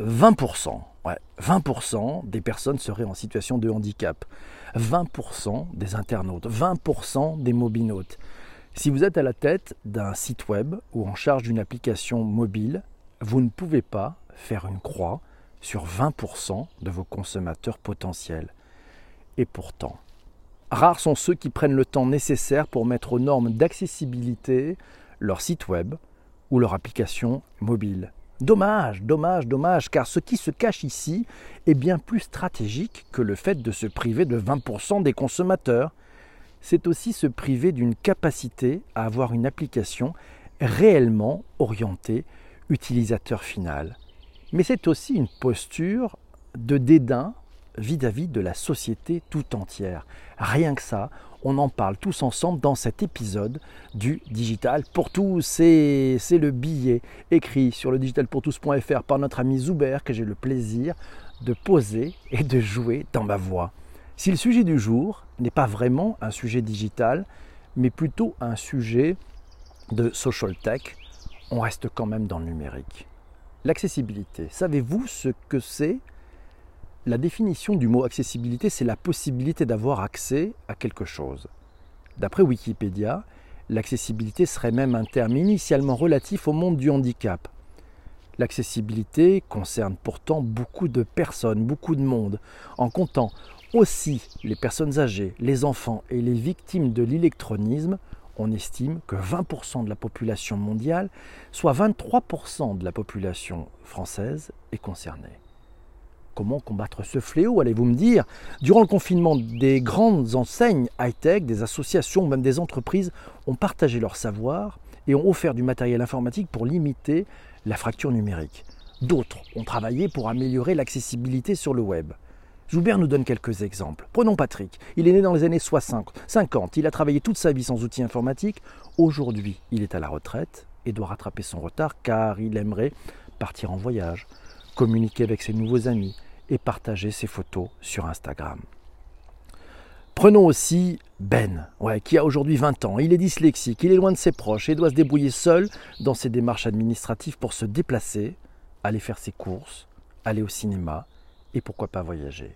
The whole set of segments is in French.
20%, ouais, 20% des personnes seraient en situation de handicap. 20% des internautes, 20% des mobinautes. Si vous êtes à la tête d'un site web ou en charge d'une application mobile, vous ne pouvez pas faire une croix sur 20% de vos consommateurs potentiels. Et pourtant, rares sont ceux qui prennent le temps nécessaire pour mettre aux normes d'accessibilité leur site web ou leur application mobile. Dommage, dommage, dommage, car ce qui se cache ici est bien plus stratégique que le fait de se priver de 20% des consommateurs. C'est aussi se priver d'une capacité à avoir une application réellement orientée utilisateur final. Mais c'est aussi une posture de dédain vis-à-vis de la société tout entière. Rien que ça, on en parle tous ensemble dans cet épisode du Digital pour tous. C'est le billet écrit sur le digitalpourtous.fr par notre ami Zuber que j'ai le plaisir de poser et de jouer dans ma voix. Si le sujet du jour n'est pas vraiment un sujet digital, mais plutôt un sujet de social tech, on reste quand même dans le numérique. L'accessibilité, savez-vous ce que c'est La définition du mot accessibilité, c'est la possibilité d'avoir accès à quelque chose. D'après Wikipédia, l'accessibilité serait même un terme initialement relatif au monde du handicap. L'accessibilité concerne pourtant beaucoup de personnes, beaucoup de monde, en comptant aussi les personnes âgées, les enfants et les victimes de l'électronisme, on estime que 20% de la population mondiale, soit 23% de la population française, est concernée. Comment combattre ce fléau, allez-vous me dire? Durant le confinement, des grandes enseignes high-tech, des associations, même des entreprises ont partagé leur savoir et ont offert du matériel informatique pour limiter la fracture numérique. D'autres ont travaillé pour améliorer l'accessibilité sur le web. Joubert nous donne quelques exemples. Prenons Patrick. Il est né dans les années 60, 50. Il a travaillé toute sa vie sans outils informatiques. Aujourd'hui, il est à la retraite et doit rattraper son retard car il aimerait partir en voyage, communiquer avec ses nouveaux amis et partager ses photos sur Instagram. Prenons aussi Ben, qui a aujourd'hui 20 ans. Il est dyslexique, il est loin de ses proches et doit se débrouiller seul dans ses démarches administratives pour se déplacer, aller faire ses courses, aller au cinéma et pourquoi pas voyager.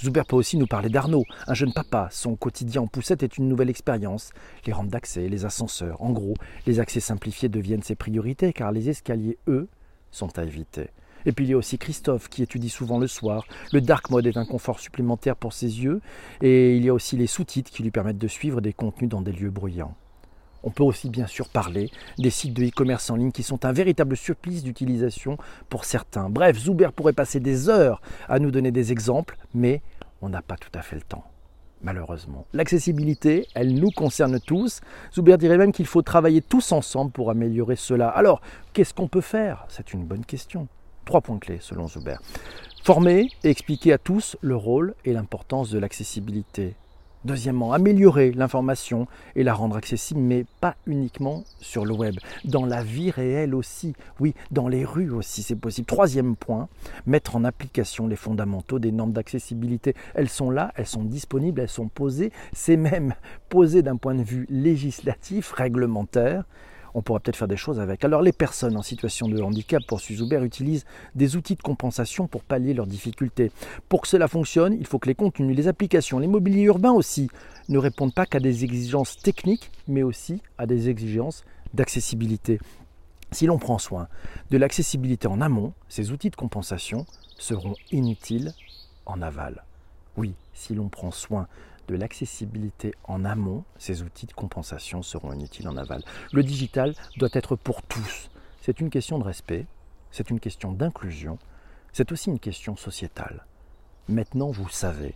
Zuber peut aussi nous parler d'Arnaud, un jeune papa. Son quotidien en poussette est une nouvelle expérience. Les rampes d'accès, les ascenseurs, en gros, les accès simplifiés deviennent ses priorités car les escaliers, eux, sont à éviter. Et puis il y a aussi Christophe qui étudie souvent le soir. Le dark mode est un confort supplémentaire pour ses yeux. Et il y a aussi les sous-titres qui lui permettent de suivre des contenus dans des lieux bruyants. On peut aussi bien sûr parler des sites de e-commerce en ligne qui sont un véritable supplice d'utilisation pour certains. Bref, Zuber pourrait passer des heures à nous donner des exemples, mais on n'a pas tout à fait le temps. Malheureusement. L'accessibilité, elle nous concerne tous. Zuber dirait même qu'il faut travailler tous ensemble pour améliorer cela. Alors, qu'est-ce qu'on peut faire? C'est une bonne question. Trois points clés selon Zuber. Former et expliquer à tous le rôle et l'importance de l'accessibilité. Deuxièmement, améliorer l'information et la rendre accessible, mais pas uniquement sur le web, dans la vie réelle aussi, oui, dans les rues aussi, c'est possible. Troisième point, mettre en application les fondamentaux des normes d'accessibilité. Elles sont là, elles sont disponibles, elles sont posées, c'est même posé d'un point de vue législatif, réglementaire on pourra peut-être faire des choses avec. Alors les personnes en situation de handicap, pour Zuber, utilisent des outils de compensation pour pallier leurs difficultés. Pour que cela fonctionne, il faut que les contenus, les applications, les mobiliers urbains aussi, ne répondent pas qu'à des exigences techniques, mais aussi à des exigences d'accessibilité. Si l'on prend soin de l'accessibilité en amont, ces outils de compensation seront inutiles en aval. Oui, si l'on prend soin de l'accessibilité en amont, ces outils de compensation seront inutiles en aval. Le digital doit être pour tous. C'est une question de respect, c'est une question d'inclusion, c'est aussi une question sociétale. Maintenant, vous savez.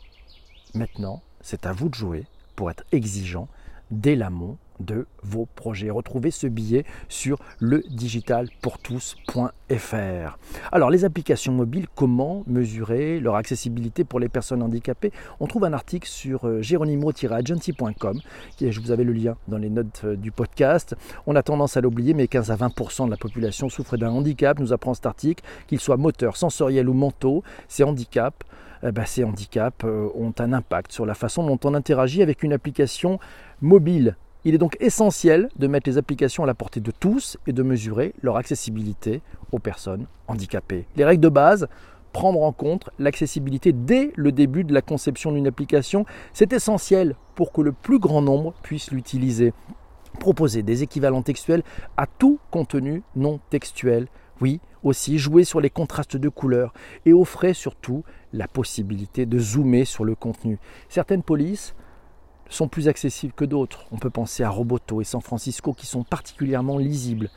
Maintenant, c'est à vous de jouer pour être exigeant dès l'amont de vos projets. Retrouvez ce billet sur le digitalpourtous.fr. Alors, les applications mobiles, comment mesurer leur accessibilité pour les personnes handicapées? On trouve un article sur euh, geronimo-agency.com, je vous avais le lien dans les notes euh, du podcast. On a tendance à l'oublier, mais 15 à 20% de la population souffre d'un handicap, nous apprend cet article, qu'il soit moteur, sensoriel ou mentaux. Ces handicaps, eh ben, ces handicaps euh, ont un impact sur la façon dont on interagit avec une application mobile Il est donc essentiel de mettre les applications à la portée de tous et de mesurer leur accessibilité aux personnes handicapées. Les règles de base, prendre en compte l'accessibilité dès le début de la conception d'une application, c'est essentiel pour que le plus grand nombre puisse l'utiliser. Proposer des équivalents textuels à tout contenu non textuel. Oui, aussi jouer sur les contrastes de couleurs et offrir surtout la possibilité de zoomer sur le contenu. Certaines polices sont plus accessibles que d'autres. On peut penser à Roboto et San Francisco qui sont particulièrement lisibles.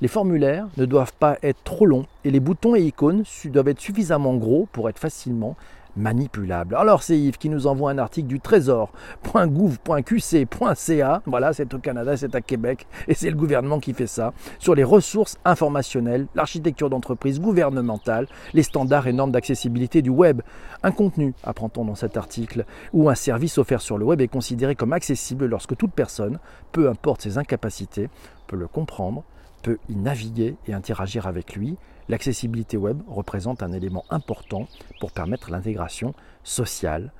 Les formulaires ne doivent pas être trop longs et les boutons et icônes doivent être suffisamment gros pour être facilement manipulable. Alors c'est Yves qui nous envoie un article du trésor.gouv.qc.ca, voilà c'est au Canada, c'est à Québec, et c'est le gouvernement qui fait ça, sur les ressources informationnelles, l'architecture d'entreprise gouvernementale, les standards et normes d'accessibilité du web. Un contenu, apprend-on dans cet article, ou un service offert sur le web est considéré comme accessible lorsque toute personne, peu importe ses incapacités, peut le comprendre, peut y naviguer et interagir avec lui, l'accessibilité web représente un élément important pour permettre l'intégration sociale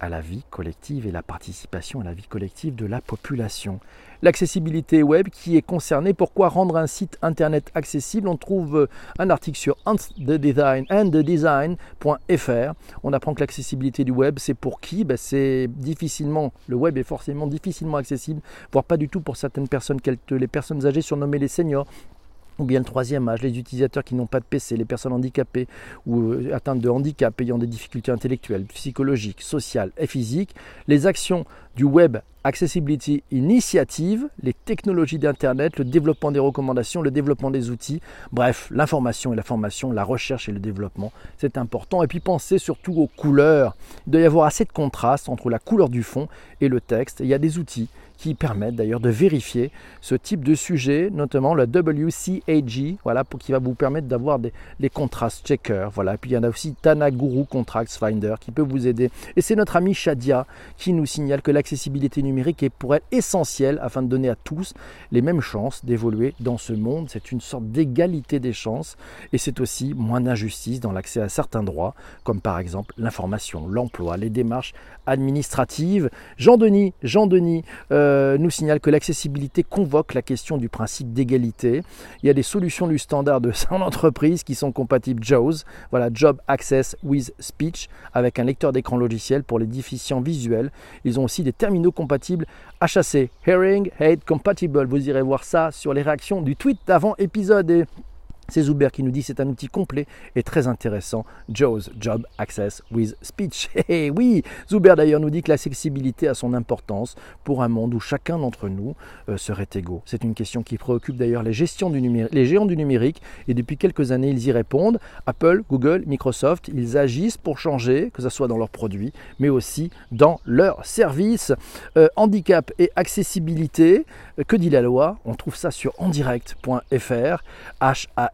à la vie collective et la participation à la vie collective de la population. L'accessibilité web qui est concernée, pourquoi rendre un site internet accessible? On trouve un article sur andthedesign.fr. On apprend que l'accessibilité du web, c'est pour qui? Ben, C'est difficilement, le web est forcément difficilement accessible, voire pas du tout pour certaines personnes, les personnes âgées surnommées les seniors, ou bien le troisième âge, les utilisateurs qui n'ont pas de PC, les personnes handicapées ou euh, atteintes de handicap ayant des difficultés intellectuelles, psychologiques, sociales et physiques, les actions du Web Accessibility Initiative, les technologies d'Internet, le développement des recommandations, le développement des outils, bref, l'information et la formation, la recherche et le développement, c'est important. Et puis pensez surtout aux couleurs. Il doit y avoir assez de contraste entre la couleur du fond et le texte. Il y a des outils qui permettent d'ailleurs de vérifier ce type de sujet, notamment le WCAG, voilà, pour, qui va vous permettre d'avoir les contrastes checkers. Voilà. puis il y en a aussi Tanaguru Contracts Finder qui peut vous aider. Et c'est notre ami Shadia qui nous signale que l'accessibilité numérique est pour elle essentielle afin de donner à tous les mêmes chances d'évoluer dans ce monde. C'est une sorte d'égalité des chances et c'est aussi moins d'injustice dans l'accès à certains droits, comme par exemple l'information, l'emploi, les démarches administratives. Jean-Denis, Jean-Denis, euh, euh, nous signale que l'accessibilité convoque la question du principe d'égalité. Il y a des solutions du standard de son entreprise qui sont compatibles JAWS, voilà Job Access with Speech, avec un lecteur d'écran logiciel pour les déficients visuels. Ils ont aussi des terminaux compatibles HAC, Hearing Aid Compatible. Vous irez voir ça sur les réactions du tweet d'avant épisode. C'est Zuber qui nous dit c'est un outil complet et très intéressant. Joe's Job Access with Speech. Et oui, Zuber d'ailleurs nous dit que l'accessibilité a son importance pour un monde où chacun d'entre nous euh, serait égaux. C'est une question qui préoccupe d'ailleurs les, géants du numérique et depuis quelques années ils y répondent. Apple, Google, Microsoft, ils agissent pour changer, que ce soit dans leurs produits, mais aussi dans leurs services. Euh, handicap et accessibilité, euh, que dit la loi? On trouve ça sur endirect.fr.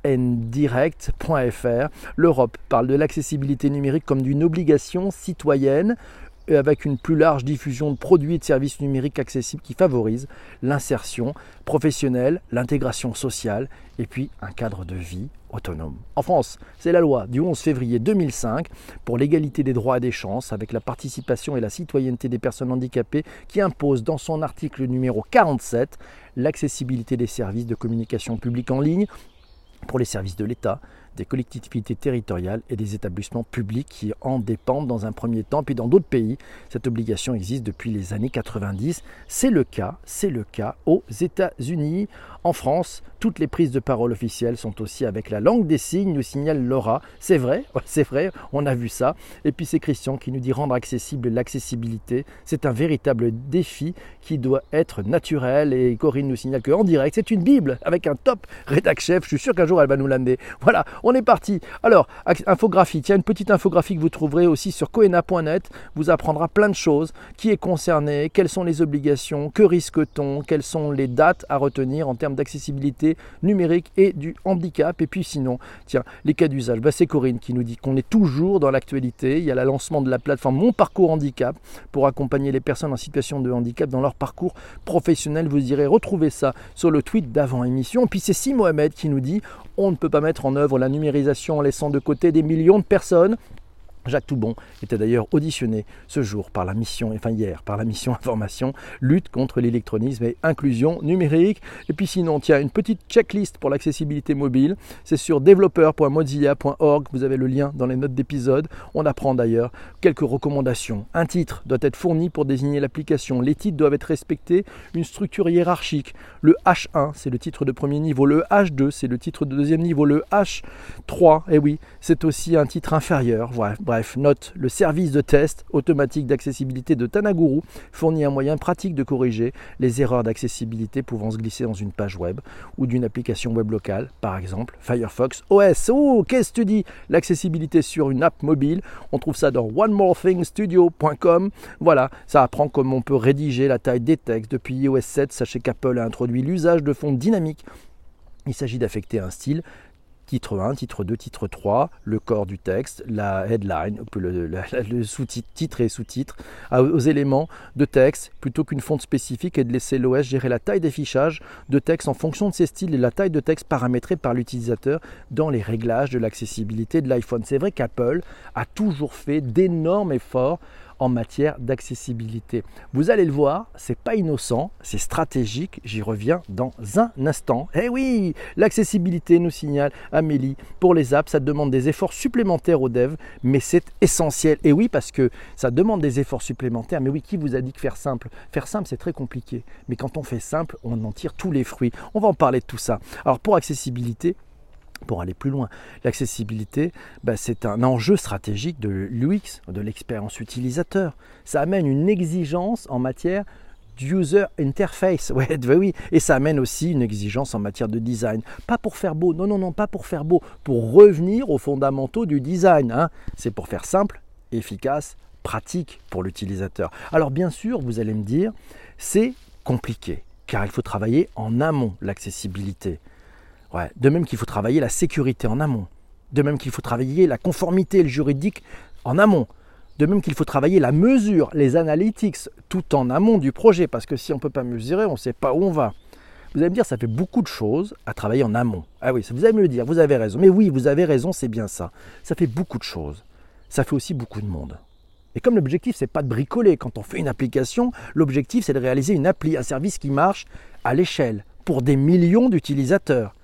ndirect.fr. L'Europe parle de l'accessibilité numérique comme d'une obligation citoyenne avec une plus large diffusion de produits et de services numériques accessibles qui favorise l'insertion professionnelle, l'intégration sociale et puis un cadre de vie autonome. En France, c'est la loi du 11 février 2005 pour l'égalité des droits et des chances avec la participation et la citoyenneté des personnes handicapées qui impose dans son article numéro 47 l'accessibilité des services de communication publique en ligne pour les services de l'État, des collectivités territoriales et des établissements publics qui en dépendent dans un premier temps. Puis dans d'autres pays, cette obligation existe depuis les années 90. C'est le cas, c'est le cas aux États-Unis. En France, toutes les prises de parole officielles sont aussi avec la langue des signes, nous signale Laura. C'est vrai, c'est vrai, on a vu ça. Et puis c'est Christian qui nous dit rendre accessible l'accessibilité. C'est un véritable défi qui doit être naturel. Et Corinne nous signale qu'en direct, c'est une Bible avec un top rédac chef. Je suis sûr qu'un jour elle va nous l'amener. Voilà, on est parti. Alors, infographie, tiens, une petite infographie que vous trouverez aussi sur coena.net. Vous apprendra plein de choses. Qui est concerné? Quelles sont les obligations? Que risque-t-on? Quelles sont les dates à retenir en termes d'accessibilité numérique et du handicap. Et puis sinon, tiens, les cas d'usage. Bah, c'est Corinne qui nous dit qu'on est toujours dans l'actualité. Il y a le lancement de la plateforme Mon Parcours Handicap pour accompagner les personnes en situation de handicap dans leur parcours professionnel. Vous irez retrouver ça sur le tweet d'avant émission. Et puis c'est Si Mohamed qui nous dit on ne peut pas mettre en œuvre la numérisation en laissant de côté des millions de personnes Jacques Toubon était d'ailleurs auditionné ce jour par la mission, enfin hier, par la mission information, lutte contre l'électronisme et inclusion numérique. Et puis sinon, tiens, une petite checklist pour l'accessibilité mobile. C'est sur developer.mozilla.org. Vous avez le lien dans les notes d'épisode. On apprend d'ailleurs quelques recommandations. Un titre doit être fourni pour désigner l'application. Les titres doivent être respectés. Une structure hiérarchique. Le H1, c'est le titre de premier niveau. Le H2, c'est le titre de deuxième niveau. Le H3, eh oui, c'est aussi un titre inférieur. Voilà. Bref, note, le service de test automatique d'accessibilité de Tanaguru fournit un moyen pratique de corriger les erreurs d'accessibilité pouvant se glisser dans une page web ou d'une application web locale, par exemple Firefox OS. Oh, qu'est-ce que tu dis? L'accessibilité sur une app mobile, on trouve ça dans onemorethingstudio.com. Voilà, ça apprend comment on peut rédiger la taille des textes. Depuis iOS 7, sachez qu'Apple a introduit l'usage de fonds dynamiques il s'agit d'affecter un style titre 1, titre 2, titre 3, le corps du texte, la headline, le, sous-titre, titre et sous-titre, aux éléments de texte plutôt qu'une fonte spécifique et de laisser l'OS gérer la taille d'affichage de texte en fonction de ses styles et la taille de texte paramétrée par l'utilisateur dans les réglages de l'accessibilité de l'iPhone. C'est vrai qu'Apple a toujours fait d'énormes efforts en matière d'accessibilité. Vous allez le voir, c'est pas innocent, c'est stratégique, j'y reviens dans un instant. Eh oui, l'accessibilité nous signale Amélie, pour les apps, ça demande des efforts supplémentaires aux devs, mais c'est essentiel. Et oui, parce que ça demande des efforts supplémentaires, mais oui, qui vous a dit que faire simple? Faire simple, c'est très compliqué, mais quand on fait simple, on en tire tous les fruits. On va en parler de tout ça. Alors pour accessibilité, pour aller plus loin. L'accessibilité, bah, c'est un enjeu stratégique de l'UX, de l'expérience utilisateur. Ça amène une exigence en matière d'user interface. Ouais, oui, et ça amène aussi une exigence en matière de design. Pas pour faire beau, non, non, non, pas pour faire beau, pour revenir aux fondamentaux du design. Hein. C'est pour faire simple, efficace, pratique pour l'utilisateur. Alors bien sûr, vous allez me dire, c'est compliqué, car il faut travailler en amont l'accessibilité. De même qu'il faut travailler la sécurité en amont. De même qu'il faut travailler la conformité juridique en amont. De même qu'il faut travailler la mesure, les analytics, tout en amont du projet. Parce que si on ne peut pas mesurer, on ne sait pas où on va. Vous allez me dire, ça fait beaucoup de choses à travailler en amont. Ah oui, vous allez me le dire, vous avez raison. Mais oui, vous avez raison, c'est bien ça. Ça fait beaucoup de choses. Ça fait aussi beaucoup de monde. Et comme l'objectif, c'est pas de bricoler. Quand on fait une application, l'objectif, c'est de réaliser une appli, un service qui marche à l'échelle pour des millions d'utilisateurs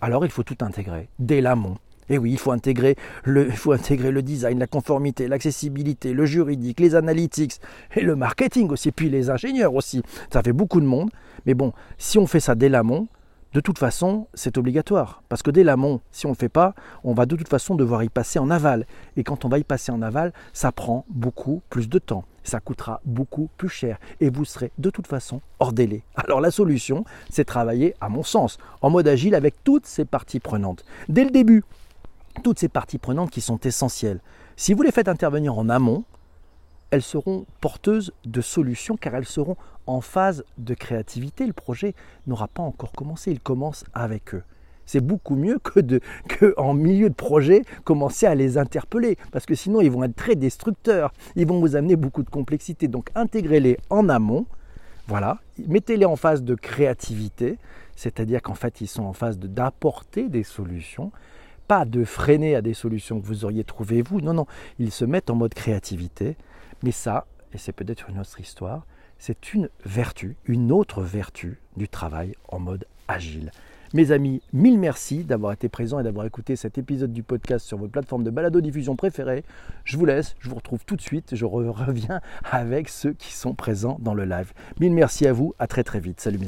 alors il faut tout intégrer dès l'amont. Et oui, il faut intégrer le, il faut intégrer le design, la conformité, l'accessibilité, le juridique, les analytics et le marketing aussi, puis les ingénieurs aussi. Ça fait beaucoup de monde. Mais bon, si on fait ça dès l'amont, de toute façon, c'est obligatoire. Parce que dès l'amont, si on ne le fait pas, on va de toute façon devoir y passer en aval. Et quand on va y passer en aval, ça prend beaucoup plus de temps. Ça coûtera beaucoup plus cher. Et vous serez de toute façon hors délai. Alors la solution, c'est travailler, à mon sens, en mode agile avec toutes ces parties prenantes. Dès le début, toutes ces parties prenantes qui sont essentielles. Si vous les faites intervenir en amont, elles seront porteuses de solutions car elles seront en phase de créativité. Le projet n'aura pas encore commencé, il commence avec eux. C'est beaucoup mieux que, de, que en milieu de projet commencer à les interpeller parce que sinon ils vont être très destructeurs, ils vont vous amener beaucoup de complexité. Donc intégrez-les en amont, voilà, mettez-les en phase de créativité, c'est-à-dire qu'en fait ils sont en phase d'apporter des solutions pas de freiner à des solutions que vous auriez trouvées vous. Non, non, ils se mettent en mode créativité. Mais ça, et c'est peut-être une autre histoire, c'est une vertu, une autre vertu du travail en mode agile. Mes amis, mille merci d'avoir été présents et d'avoir écouté cet épisode du podcast sur votre plateforme de balado-diffusion préférée. Je vous laisse, je vous retrouve tout de suite. Je reviens avec ceux qui sont présents dans le live. Mille merci à vous, à très très vite. Salut mes